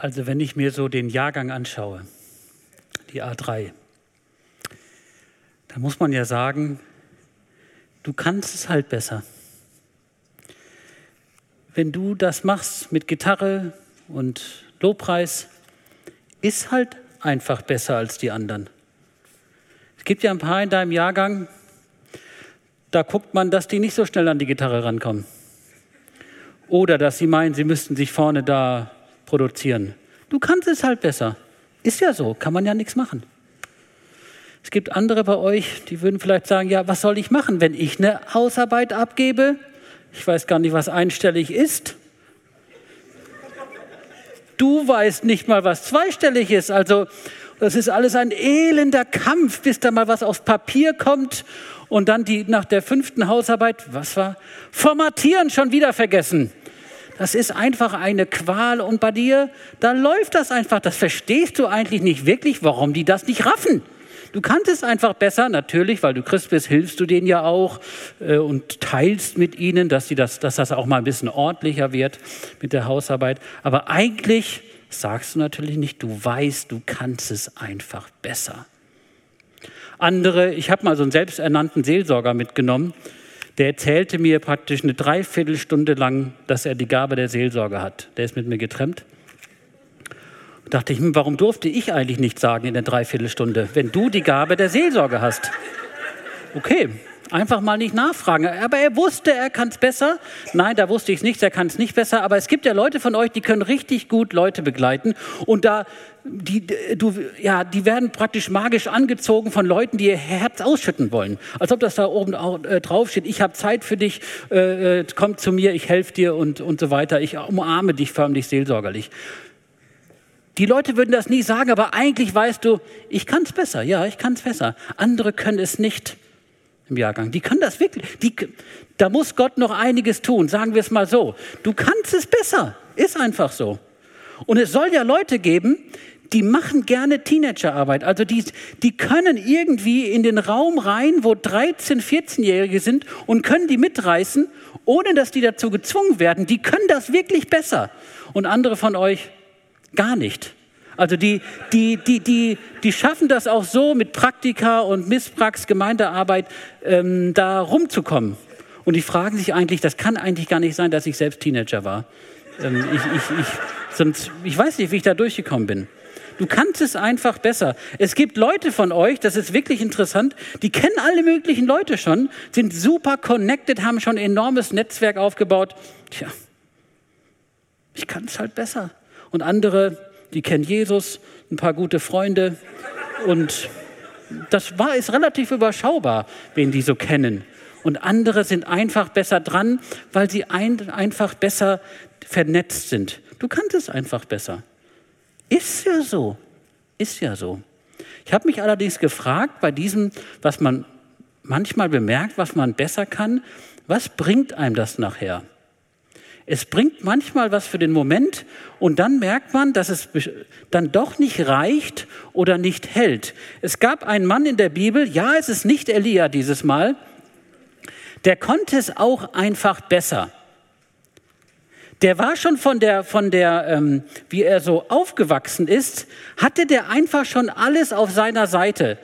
Also wenn ich mir so den Jahrgang anschaue, die A3, da muss man ja sagen, du kannst es halt besser. Wenn du das machst mit Gitarre und Lobpreis, ist halt einfach besser als die anderen. Es gibt ja ein paar in deinem Jahrgang, da guckt man, dass die nicht so schnell an die Gitarre rankommen. Oder dass sie meinen, sie müssten sich vorne da produzieren. Du kannst es halt besser. Ist ja so, kann man ja nichts machen. Es gibt andere bei euch, die würden vielleicht sagen, ja, was soll ich machen, wenn ich eine Hausarbeit abgebe? Ich weiß gar nicht, was einstellig ist. Du weißt nicht mal, was zweistellig ist. Also das ist alles ein elender Kampf, bis da mal was aufs Papier kommt und dann die nach der fünften Hausarbeit, was war? Formatieren schon wieder vergessen. Das ist einfach eine Qual und bei dir, da läuft das einfach. Das verstehst du eigentlich nicht wirklich, warum die das nicht raffen. Du kannst es einfach besser, natürlich, weil du Christ bist, hilfst du denen ja auch äh, und teilst mit ihnen, dass, sie das, dass das auch mal ein bisschen ordentlicher wird mit der Hausarbeit. Aber eigentlich sagst du natürlich nicht, du weißt, du kannst es einfach besser. Andere, ich habe mal so einen selbsternannten Seelsorger mitgenommen, der erzählte mir praktisch eine Dreiviertelstunde lang, dass er die Gabe der Seelsorge hat. Der ist mit mir getrennt. Und dachte ich, hm, warum durfte ich eigentlich nicht sagen in der Dreiviertelstunde, wenn du die Gabe der Seelsorge hast? Okay, einfach mal nicht nachfragen. Aber er wusste, er kann es besser. Nein, da wusste ich es nicht, er kann es nicht besser. Aber es gibt ja Leute von euch, die können richtig gut Leute begleiten. Und da, die, du, ja, die werden praktisch magisch angezogen von Leuten, die ihr Herz ausschütten wollen. Als ob das da oben auch, äh, drauf steht, ich habe Zeit für dich, äh, äh, komm zu mir, ich helfe dir und, und so weiter. Ich umarme dich förmlich seelsorgerlich. Die Leute würden das nie sagen, aber eigentlich weißt du, ich kann es besser. Ja, ich kann es besser. Andere können es nicht im Jahrgang. Die können das wirklich. Die, da muss Gott noch einiges tun, sagen wir es mal so. Du kannst es besser. Ist einfach so. Und es soll ja Leute geben, die machen gerne Teenagerarbeit. Also die, die können irgendwie in den Raum rein, wo 13-, 14-Jährige sind und können die mitreißen, ohne dass die dazu gezwungen werden. Die können das wirklich besser. Und andere von euch gar nicht. Also die, die, die, die, die schaffen das auch so mit Praktika und Missprax, Gemeindearbeit, ähm, da rumzukommen. Und die fragen sich eigentlich, das kann eigentlich gar nicht sein, dass ich selbst Teenager war. Ähm, ich, ich, ich, sonst, ich weiß nicht, wie ich da durchgekommen bin. Du kannst es einfach besser. Es gibt Leute von euch, das ist wirklich interessant, die kennen alle möglichen Leute schon, sind super connected, haben schon ein enormes Netzwerk aufgebaut. Tja, ich kann es halt besser. Und andere, die kennen Jesus, ein paar gute Freunde und das war, ist relativ überschaubar, wen die so kennen. Und andere sind einfach besser dran, weil sie ein, einfach besser vernetzt sind. Du kannst es einfach besser. Ist ja so. Ist ja so. Ich habe mich allerdings gefragt, bei diesem, was man manchmal bemerkt, was man besser kann, was bringt einem das nachher? Es bringt manchmal was für den Moment und dann merkt man, dass es dann doch nicht reicht oder nicht hält. Es gab einen Mann in der Bibel, ja, es ist nicht Elia dieses Mal, der konnte es auch einfach besser. Der war schon von der, von der, ähm, wie er so aufgewachsen ist, hatte der einfach schon alles auf seiner Seite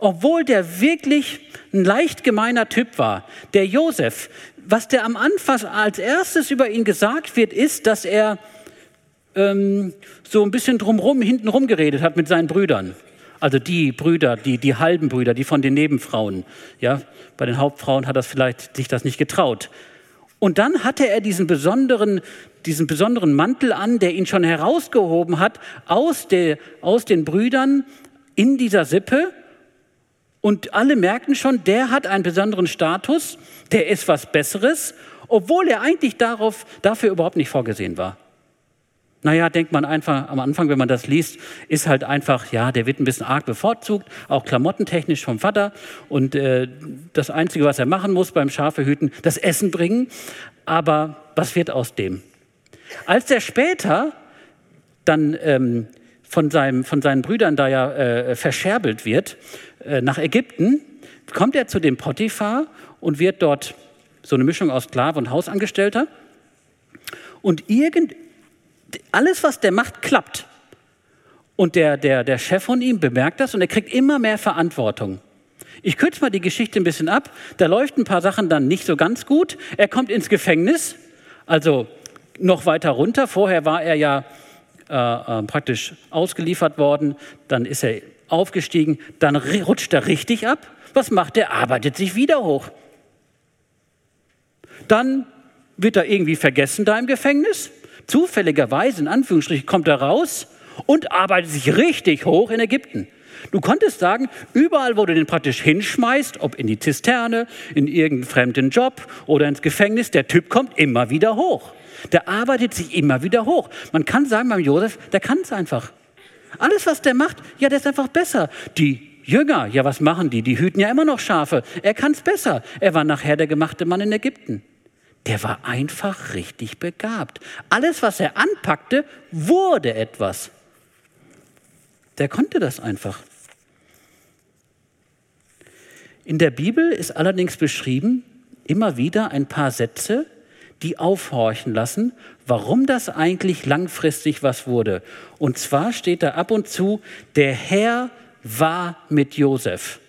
obwohl der wirklich ein leicht gemeiner Typ war. Der Josef, was der am Anfang als erstes über ihn gesagt wird, ist, dass er ähm, so ein bisschen drumherum, hintenrum geredet hat mit seinen Brüdern. Also die Brüder, die, die halben Brüder, die von den Nebenfrauen. Ja, bei den Hauptfrauen hat er vielleicht sich das nicht getraut. Und dann hatte er diesen besonderen, diesen besonderen Mantel an, der ihn schon herausgehoben hat aus, der, aus den Brüdern in dieser Sippe und alle merkten schon, der hat einen besonderen Status, der ist was Besseres, obwohl er eigentlich darauf, dafür überhaupt nicht vorgesehen war. Naja, denkt man einfach am Anfang, wenn man das liest, ist halt einfach, ja, der wird ein bisschen arg bevorzugt, auch klamottentechnisch vom Vater. Und äh, das Einzige, was er machen muss beim Schafehüten, das Essen bringen. Aber was wird aus dem? Als er später dann ähm, von, seinem, von seinen Brüdern da ja äh, verscherbelt wird, äh, nach Ägypten, kommt er zu dem Potiphar und wird dort so eine Mischung aus Sklave und Hausangestellter. Und irgend, Alles, was der macht, klappt. Und der, der, der Chef von ihm bemerkt das und er kriegt immer mehr Verantwortung. Ich kürze mal die Geschichte ein bisschen ab. Da läuft ein paar Sachen dann nicht so ganz gut. Er kommt ins Gefängnis, also noch weiter runter. Vorher war er ja äh, äh, praktisch ausgeliefert worden. Dann ist er aufgestiegen. Dann rutscht er richtig ab. Was macht er? Arbeitet sich wieder hoch. Dann wird er irgendwie vergessen da im Gefängnis. Zufälligerweise, in Anführungsstrichen, kommt er raus und arbeitet sich richtig hoch in Ägypten. Du konntest sagen, überall, wo du den praktisch hinschmeißt, ob in die Zisterne, in irgendeinen fremden Job oder ins Gefängnis, der Typ kommt immer wieder hoch. Der arbeitet sich immer wieder hoch. Man kann sagen beim Josef, der kann es einfach. Alles, was der macht, ja, der ist einfach besser. Die Jünger, ja, was machen die? Die hüten ja immer noch Schafe. Er kann es besser. Er war nachher der gemachte Mann in Ägypten. Der war einfach richtig begabt. Alles, was er anpackte, wurde etwas. Der konnte das einfach. In der Bibel ist allerdings beschrieben immer wieder ein paar Sätze, die aufhorchen lassen, warum das eigentlich langfristig was wurde. Und zwar steht da ab und zu, der Herr war mit Josef.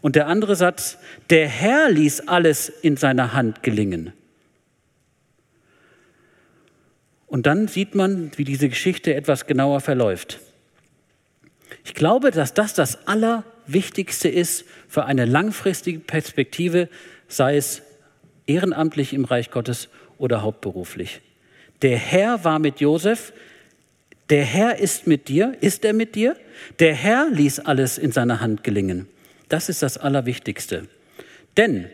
Und der andere Satz, der Herr ließ alles in seiner Hand gelingen. Und dann sieht man, wie diese Geschichte etwas genauer verläuft. Ich glaube, dass das das Allerwichtigste ist für eine langfristige Perspektive, sei es ehrenamtlich im Reich Gottes oder hauptberuflich. Der Herr war mit Josef, der Herr ist mit dir, ist er mit dir? Der Herr ließ alles in seiner Hand gelingen. Das ist das Allerwichtigste. Denn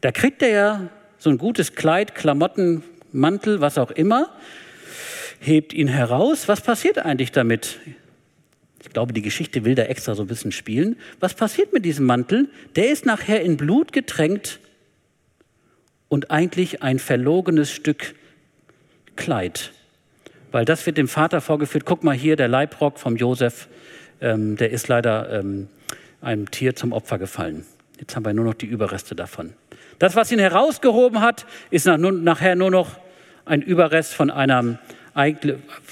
da kriegt er ja so ein gutes Kleid, Klamotten, Mantel, was auch immer, hebt ihn heraus. Was passiert eigentlich damit? Ich glaube, die Geschichte will da extra so ein bisschen spielen. Was passiert mit diesem Mantel? Der ist nachher in Blut getränkt und eigentlich ein verlogenes Stück Kleid. Weil das wird dem Vater vorgeführt. Guck mal hier, der Leibrock vom Josef, ähm, der ist leider ähm, einem Tier zum Opfer gefallen. Jetzt haben wir nur noch die Überreste davon. Das, was ihn herausgehoben hat, ist nach, nachher nur noch ein Überrest von einem,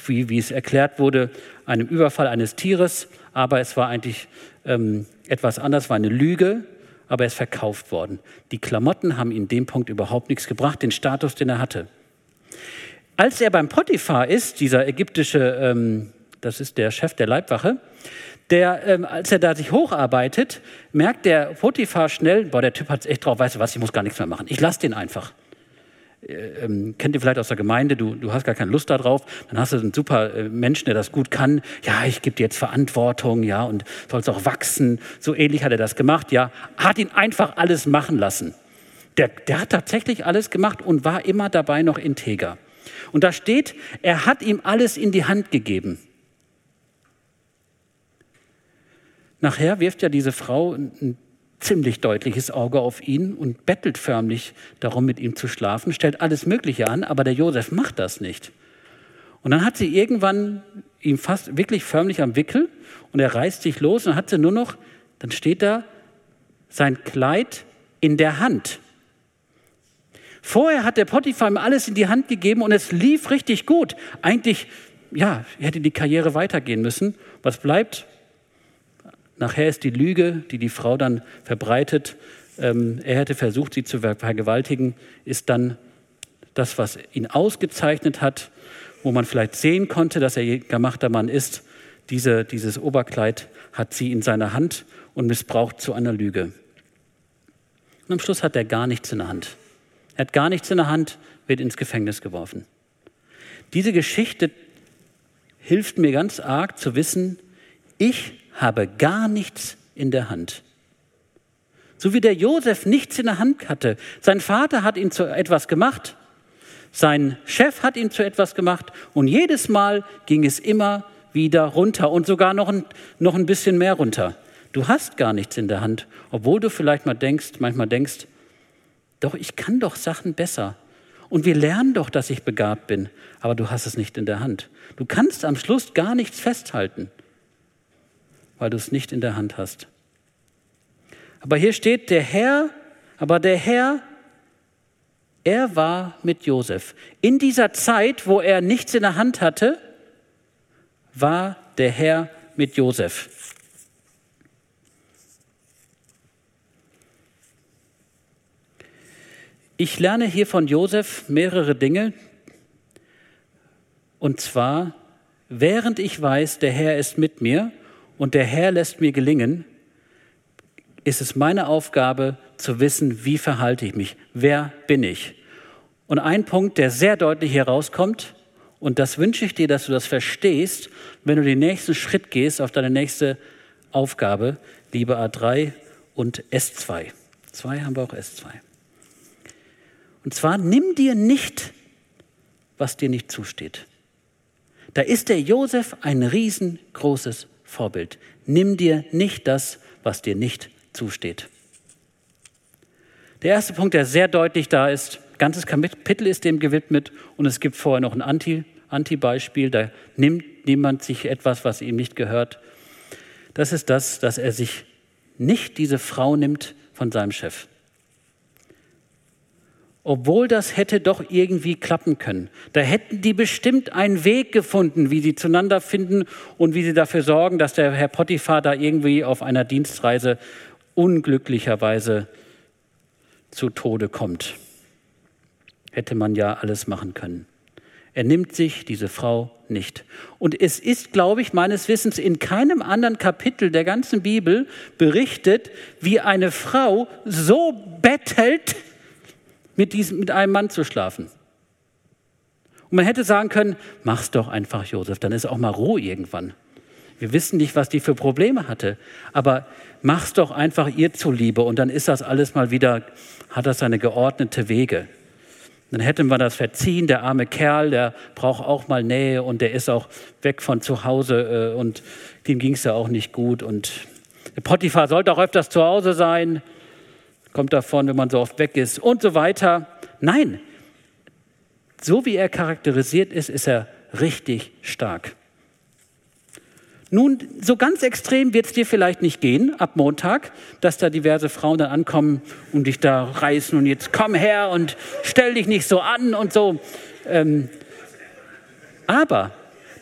wie, wie, es erklärt wurde, einem Überfall eines Tieres. Aber es war eigentlich ähm, etwas anderes, war eine Lüge, aber er ist verkauft worden. Die Klamotten haben in dem Punkt überhaupt nichts gebracht, den Status, den er hatte. Als er beim Potiphar ist, dieser ägyptische, ähm, das ist der Chef der Leibwache, der, ähm, als er da sich hocharbeitet, merkt der Potiphar schnell, boah, der Typ hat es echt drauf, weißt du was, ich muss gar nichts mehr machen. Ich lasse den einfach. Äh, ähm, kennt ihr vielleicht aus der Gemeinde, du, du hast gar keine Lust darauf, dann hast du einen super äh, Menschen, der das gut kann. Ja, ich gebe dir jetzt Verantwortung, ja, und sollst auch wachsen. So ähnlich hat er das gemacht, ja. Hat ihn einfach alles machen lassen. Der, der hat tatsächlich alles gemacht und war immer dabei noch integer. Und da steht, er hat ihm alles in die Hand gegeben. Nachher wirft ja diese Frau ein ziemlich deutliches Auge auf ihn und bettelt förmlich darum, mit ihm zu schlafen, stellt alles Mögliche an, aber der Josef macht das nicht. Und dann hat sie irgendwann ihn fast wirklich förmlich am Wickel und er reißt sich los und hat sie nur noch, dann steht da, sein Kleid in der Hand. Vorher hat der Potiphar ihm alles in die Hand gegeben und es lief richtig gut. Eigentlich, ja, hätte die Karriere weitergehen müssen. Was bleibt? Nachher ist die Lüge, die die Frau dann verbreitet, ähm, er hätte versucht, sie zu vergewaltigen, ist dann das, was ihn ausgezeichnet hat, wo man vielleicht sehen konnte, dass er gemachter Mann ist. Diese, dieses Oberkleid hat sie in seiner Hand und missbraucht zu einer Lüge. Und am Schluss hat er gar nichts in der Hand. Er hat gar nichts in der Hand, wird ins Gefängnis geworfen. Diese Geschichte hilft mir ganz arg zu wissen, ich habe gar nichts in der Hand. So wie der Josef nichts in der Hand hatte. Sein Vater hat ihn zu etwas gemacht. Sein Chef hat ihn zu etwas gemacht. Und jedes Mal ging es immer wieder runter und sogar noch ein, noch ein bisschen mehr runter. Du hast gar nichts in der Hand, obwohl du vielleicht mal denkst, manchmal denkst, doch ich kann doch Sachen besser. Und wir lernen doch, dass ich begabt bin, aber du hast es nicht in der Hand. Du kannst am Schluss gar nichts festhalten weil du es nicht in der Hand hast. Aber hier steht der Herr, aber der Herr Er war mit Josef. In dieser Zeit, wo er nichts in der Hand hatte, war der Herr mit Josef. Ich lerne hier von Josef mehrere Dinge. Und zwar, während ich weiß, der Herr ist mit mir und der Herr lässt mir gelingen, ist es meine Aufgabe zu wissen, wie verhalte ich mich, wer bin ich. Und ein Punkt, der sehr deutlich herauskommt, und das wünsche ich dir, dass du das verstehst, wenn du den nächsten Schritt gehst auf deine nächste Aufgabe, liebe A3 und S2. Zwei haben wir auch S2. Und zwar nimm dir nicht, was dir nicht zusteht. Da ist der Josef ein riesengroßes Vorbild. Nimm dir nicht das, was dir nicht zusteht. Der erste Punkt, der sehr deutlich da ist, ganzes Kapitel ist dem gewidmet und es gibt vorher noch ein Anti, Anti-Beispiel, da nimmt jemand sich etwas, was ihm nicht gehört. Das ist das, dass er sich nicht diese Frau nimmt von seinem Chef obwohl das hätte doch irgendwie klappen können. Da hätten die bestimmt einen Weg gefunden, wie sie zueinander finden und wie sie dafür sorgen, dass der Herr Potiphar da irgendwie auf einer Dienstreise unglücklicherweise zu Tode kommt. Hätte man ja alles machen können. Er nimmt sich diese Frau nicht. Und es ist, glaube ich, meines Wissens in keinem anderen Kapitel der ganzen Bibel berichtet, wie eine Frau so bettelt, mit, diesem, mit einem Mann zu schlafen. Und man hätte sagen können, mach's doch einfach, Josef, dann ist auch mal Ruhe irgendwann. Wir wissen nicht, was die für Probleme hatte, aber mach's doch einfach ihr zuliebe und dann ist das alles mal wieder, hat das seine geordnete Wege. Dann hätten wir das verziehen, der arme Kerl, der braucht auch mal Nähe und der ist auch weg von zu Hause äh, und dem ging es ja auch nicht gut und Potiphar sollte auch öfters zu Hause sein kommt davon, wenn man so oft weg ist und so weiter. Nein, so wie er charakterisiert ist, ist er richtig stark. Nun, so ganz extrem wird es dir vielleicht nicht gehen ab Montag, dass da diverse Frauen dann ankommen und dich da reißen und jetzt komm her und stell dich nicht so an und so. Ähm, aber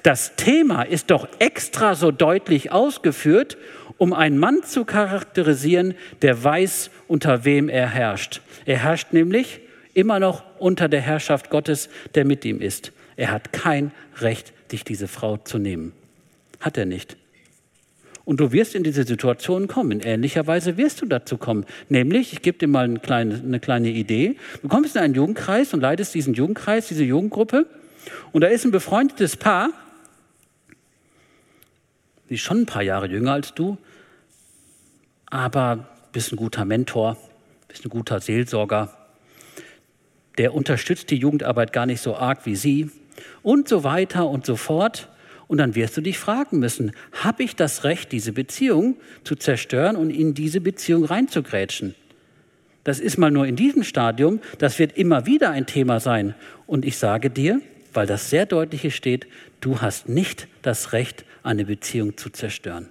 das Thema ist doch extra so deutlich ausgeführt um einen Mann zu charakterisieren, der weiß, unter wem er herrscht. Er herrscht nämlich immer noch unter der Herrschaft Gottes, der mit ihm ist. Er hat kein Recht, dich diese Frau zu nehmen. Hat er nicht. Und du wirst in diese Situation kommen. In ähnlicher Weise wirst du dazu kommen. Nämlich, ich gebe dir mal eine kleine, eine kleine Idee. Du kommst in einen Jugendkreis und leitest diesen Jugendkreis, diese Jugendgruppe. Und da ist ein befreundetes Paar, die ist schon ein paar Jahre jünger als du, aber bist ein guter Mentor, bist ein guter Seelsorger. Der unterstützt die Jugendarbeit gar nicht so arg wie sie und so weiter und so fort. Und dann wirst du dich fragen müssen, habe ich das Recht, diese Beziehung zu zerstören und in diese Beziehung reinzugrätschen? Das ist mal nur in diesem Stadium, das wird immer wieder ein Thema sein. Und ich sage dir, weil das sehr deutlich steht, du hast nicht das Recht, eine Beziehung zu zerstören.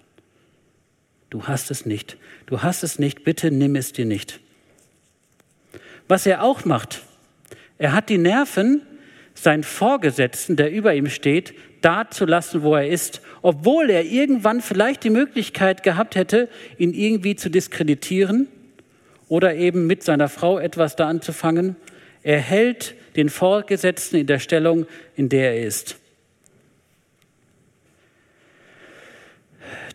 Du hast es nicht. Du hast es nicht. Bitte nimm es dir nicht. Was er auch macht, er hat die Nerven, seinen Vorgesetzten, der über ihm steht, da zu lassen, wo er ist, obwohl er irgendwann vielleicht die Möglichkeit gehabt hätte, ihn irgendwie zu diskreditieren oder eben mit seiner Frau etwas da anzufangen. Er hält den Vorgesetzten in der Stellung, in der er ist.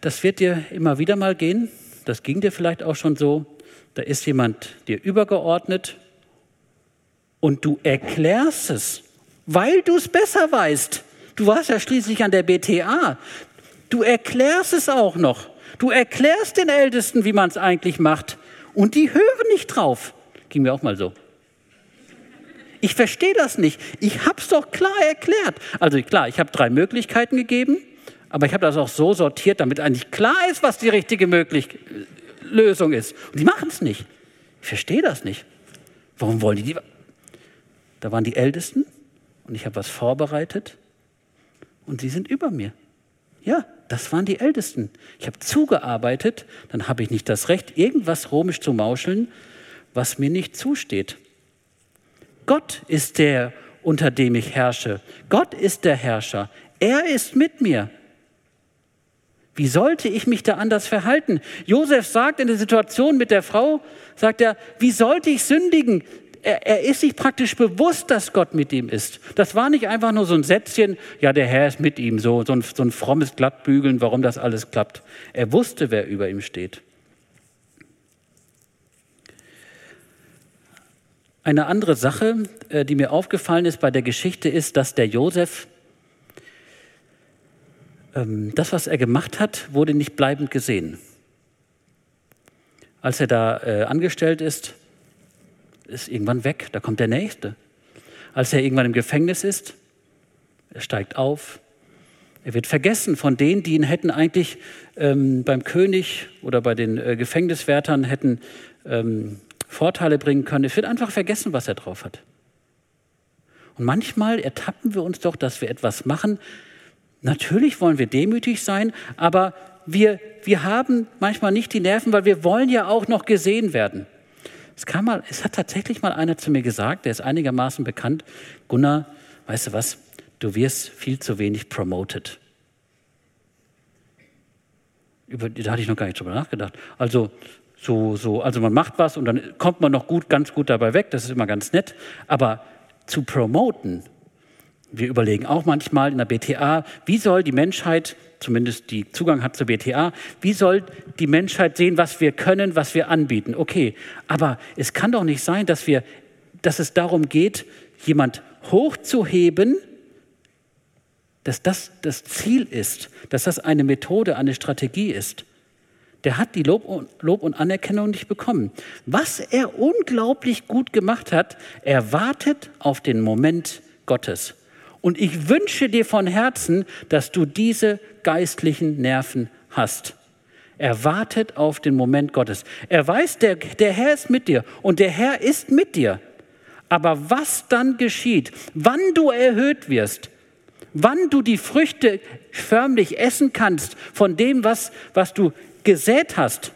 Das wird dir immer wieder mal gehen. Das ging dir vielleicht auch schon so. Da ist jemand dir übergeordnet und du erklärst es, weil du es besser weißt. Du warst ja schließlich an der BTA. Du erklärst es auch noch. Du erklärst den Ältesten, wie man es eigentlich macht. Und die hören nicht drauf. Ging mir auch mal so. Ich verstehe das nicht. Ich habe es doch klar erklärt. Also klar, ich habe drei Möglichkeiten gegeben. Aber ich habe das auch so sortiert, damit eigentlich klar ist, was die richtige Möglich Lösung ist. Und die machen es nicht. Ich verstehe das nicht. Warum wollen die die? Da waren die Ältesten und ich habe was vorbereitet und sie sind über mir. Ja, das waren die Ältesten. Ich habe zugearbeitet, dann habe ich nicht das Recht, irgendwas römisch zu mauscheln, was mir nicht zusteht. Gott ist der, unter dem ich herrsche. Gott ist der Herrscher. Er ist mit mir. Wie sollte ich mich da anders verhalten? Josef sagt in der Situation mit der Frau, sagt er, wie sollte ich sündigen? Er, er, ist sich praktisch bewusst, dass Gott mit ihm ist. Das war nicht einfach nur so ein Sätzchen, ja, der Herr ist mit ihm, so, so, ein, so ein frommes Glattbügeln, warum das alles klappt. Er wusste, wer über ihm steht. Eine andere Sache, äh, die mir aufgefallen ist bei der Geschichte, ist, dass der Josef ähm, das, was er gemacht hat, wurde nicht bleibend gesehen. Als er da äh, angestellt ist, ist irgendwann weg, da kommt der Nächste. Als er irgendwann im Gefängnis ist, er steigt auf, er wird vergessen von denen, die ihn hätten eigentlich ähm, beim König oder bei den äh, Gefängniswärtern hätten ähm, Vorteile bringen können. Es wird einfach vergessen, was er drauf hat. Und manchmal ertappen wir uns doch, dass wir etwas machen, Natürlich wollen wir demütig sein, aber wir, wir haben manchmal nicht die Nerven, weil wir wollen ja auch noch gesehen werden. Es, kam mal, es hat tatsächlich mal einer zu mir gesagt, der ist einigermaßen bekannt, Gunnar, weißt du was, du wirst viel zu wenig promoted. Über, da hatte ich noch gar nicht drüber nachgedacht. Also, so, so, also man macht was und dann kommt man noch gut, ganz gut dabei weg, das ist immer ganz nett, aber zu promoten, wir überlegen auch manchmal in der BTA, wie soll die Menschheit, zumindest die Zugang hat zur BTA, wie soll die Menschheit sehen, was wir können, was wir anbieten? Okay, aber es kann doch nicht sein, dass, wir, dass es darum geht, jemand hochzuheben, dass das das Ziel ist, dass das eine Methode, eine Strategie ist. Der hat die Lob und, Lob und Anerkennung nicht bekommen. Was er unglaublich gut gemacht hat, er wartet auf den Moment Gottes. Und ich wünsche dir von Herzen, dass du diese geistlichen Nerven hast. Er wartet auf den Moment Gottes. Er weiß, der, der Herr ist mit dir und der Herr ist mit dir. Aber was dann geschieht, wann du erhöht wirst, wann du die Früchte förmlich essen kannst von dem, was, was du gesät hast,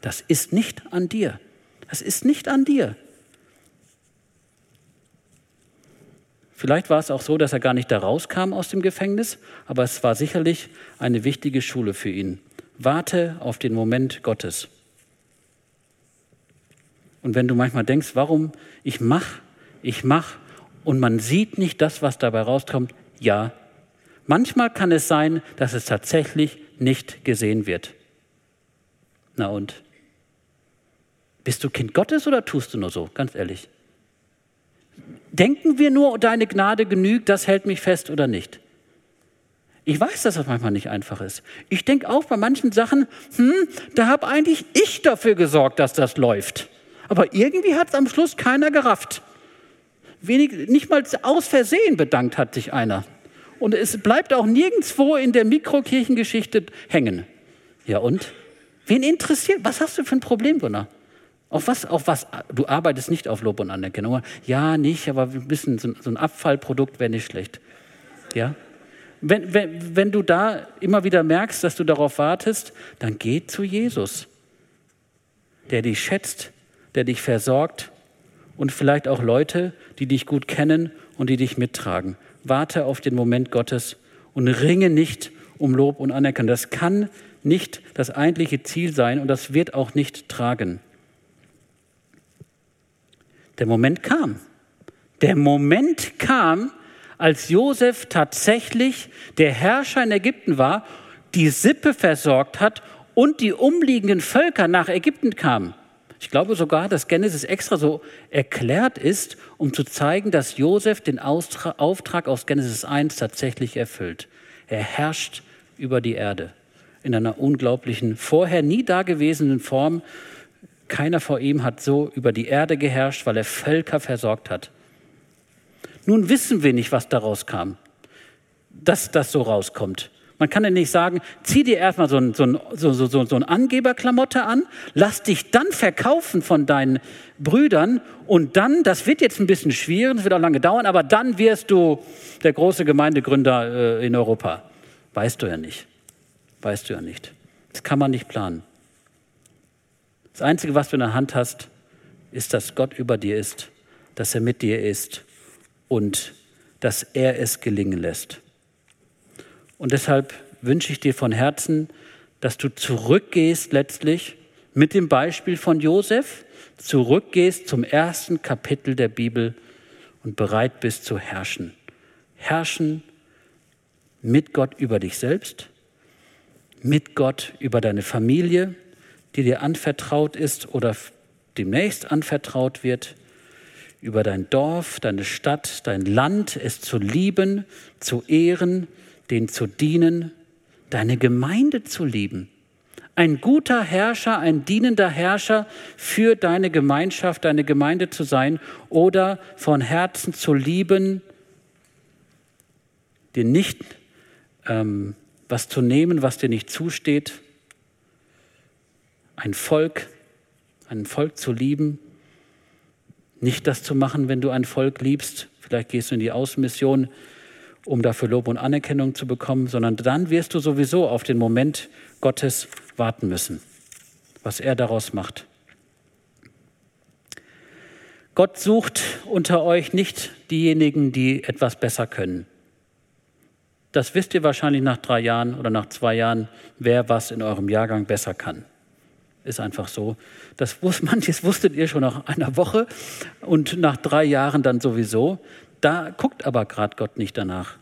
das ist nicht an dir. Das ist nicht an dir. Vielleicht war es auch so, dass er gar nicht da rauskam aus dem Gefängnis, aber es war sicherlich eine wichtige Schule für ihn. Warte auf den Moment Gottes. Und wenn du manchmal denkst, warum ich mach, ich mach und man sieht nicht das, was dabei rauskommt, ja, manchmal kann es sein, dass es tatsächlich nicht gesehen wird. Na und? Bist du Kind Gottes oder tust du nur so? Ganz ehrlich. Denken wir nur, deine Gnade genügt, das hält mich fest oder nicht? Ich weiß, dass das manchmal nicht einfach ist. Ich denke auch bei manchen Sachen, hm, da habe eigentlich ich dafür gesorgt, dass das läuft. Aber irgendwie hat es am Schluss keiner gerafft. Wenig, nicht mal aus Versehen bedankt hat sich einer. Und es bleibt auch nirgendwo in der Mikrokirchengeschichte hängen. Ja und? Wen interessiert? Was hast du für ein Problem, Gunnar? Auf was, auf was? Du arbeitest nicht auf Lob und Anerkennung. Ja, nicht, aber bisschen so, so ein Abfallprodukt wäre nicht schlecht. Ja? Wenn, wenn, wenn du da immer wieder merkst, dass du darauf wartest, dann geh zu Jesus, der dich schätzt, der dich versorgt und vielleicht auch Leute, die dich gut kennen und die dich mittragen. Warte auf den Moment Gottes und ringe nicht um Lob und Anerkennung. Das kann nicht das eigentliche Ziel sein und das wird auch nicht tragen. Der Moment kam. Der Moment kam, als Josef tatsächlich der Herrscher in Ägypten war, die Sippe versorgt hat und die umliegenden Völker nach Ägypten kamen. Ich glaube sogar, dass Genesis extra so erklärt ist, um zu zeigen, dass Josef den Auftrag aus Genesis 1 tatsächlich erfüllt. Er herrscht über die Erde in einer unglaublichen, vorher nie dagewesenen Form keiner vor ihm hat so über die Erde geherrscht, weil er Völker versorgt hat. Nun wissen wir nicht, was daraus kam, dass das so rauskommt. Man kann ja nicht sagen, zieh dir erstmal so ein, so, ein, so, so, so ein Angeberklamotte an, lass dich dann verkaufen von deinen Brüdern und dann, das wird jetzt ein bisschen schwierig, das wird auch lange dauern, aber dann wirst du der große Gemeindegründer äh, in Europa. Weißt du ja nicht. Weißt du ja nicht. Das kann man nicht planen. Das Einzige, was du in der Hand hast, ist, dass Gott über dir ist. dass er mit dir ist und dass er es gelingen lässt. Und deshalb wünsche ich dir von Herzen, dass du zurückgehst letztlich mit dem Beispiel von Josef, zurückgehst zum ersten Kapitel der Bibel und bereit bist zu herrschen. Herrschen mit Gott über dich selbst, mit Gott über deine Familie, die dir anvertraut ist oder demnächst anvertraut wird, über dein Dorf, deine Stadt, dein Land, es zu lieben, zu ehren, den zu dienen, deine Gemeinde zu lieben. Ein guter Herrscher, ein dienender Herrscher für deine Gemeinschaft, deine Gemeinde zu sein oder von Herzen zu lieben, dir nicht ähm, was zu nehmen, was dir nicht zusteht, ein Volk, ein Volk zu lieben, nicht das zu machen, wenn du ein Volk liebst, vielleicht gehst du in die Außenmission, um dafür Lob und Anerkennung zu bekommen, sondern dann wirst du sowieso auf den Moment Gottes warten müssen, was er daraus macht. Gott sucht unter euch nicht diejenigen, die etwas besser können. Das wisst ihr wahrscheinlich nach drei Jahren oder nach zwei Jahren, wer was in eurem Jahrgang besser kann. Ist einfach so. Das wus manches wusstet ihr schon nach einer Woche und nach drei Jahren dann sowieso. Da guckt aber gerade Gott nicht danach.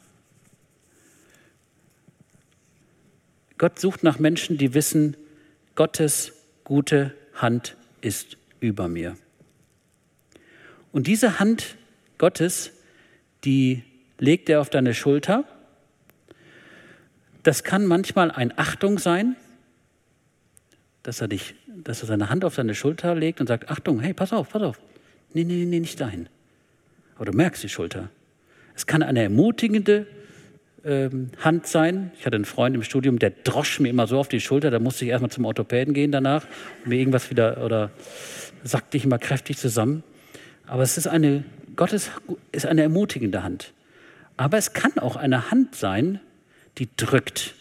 Gott sucht nach Menschen, die wissen, Gottes gute Hand ist über mir. Und diese Hand Gottes, die legt er auf deine Schulter das kann manchmal ein Achtung sein, dass er, dich, dass er seine Hand auf seine Schulter legt und sagt, Achtung, hey, pass auf, pass auf. Nee, nee, nee, nicht dahin. Aber du merkst die Schulter. Es kann eine ermutigende ähm, Hand sein. Ich hatte einen Freund im Studium, der drosch mir immer so auf die Schulter, da musste ich erstmal zum Orthopäden gehen danach und mir irgendwas wieder, oder sackte ich immer kräftig zusammen. Aber es ist eine, Gottes ist eine ermutigende Hand. Aber es kann auch eine Hand sein, die drückt,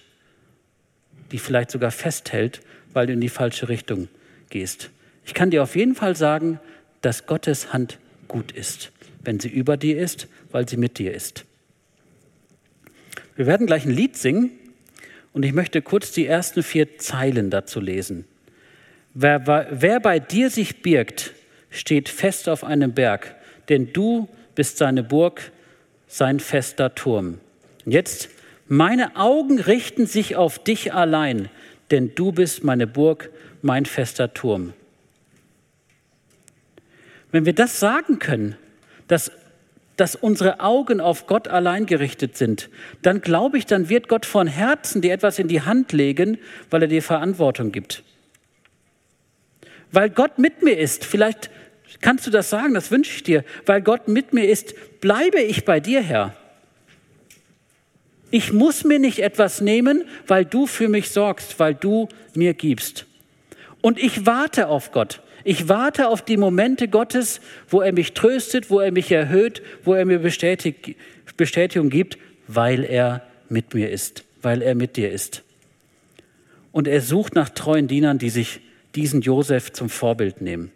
die vielleicht sogar festhält, weil du in die falsche Richtung gehst. Ich kann dir auf jeden Fall sagen, dass Gottes Hand gut ist, wenn sie über dir ist, weil sie mit dir ist. Wir werden gleich ein Lied singen und ich möchte kurz die ersten vier Zeilen dazu lesen. Wer, wer bei dir sich birgt, steht fest auf einem Berg, denn du bist seine Burg, sein fester Turm. Und jetzt meine Augen richten sich auf dich allein, denn du bist meine Burg, mein fester Turm. Wenn wir das sagen können, dass, dass unsere Augen auf Gott allein gerichtet sind, dann glaube ich, dann wird Gott von Herzen dir etwas in die Hand legen, weil er dir Verantwortung gibt. Weil Gott mit mir ist, vielleicht kannst du das sagen, das wünsche ich dir, weil Gott mit mir ist, bleibe ich bei dir, Herr. Ich muss mir nicht etwas nehmen, weil du für mich sorgst, weil du mir gibst. Und ich warte auf Gott. Ich warte auf die Momente Gottes, wo er mich tröstet, wo er mich erhöht, wo er mir Bestätigung gibt, weil er mit mir ist, weil er mit dir ist. Und er sucht nach treuen Dienern, die sich diesen Josef zum Vorbild nehmen.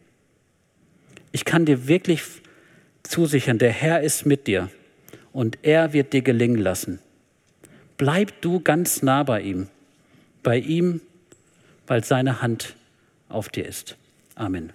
Ich kann dir wirklich zusichern, der Herr ist mit dir und er wird dir gelingen lassen. Bleib du ganz nah bei ihm, bei ihm, weil seine Hand auf dir ist. Amen.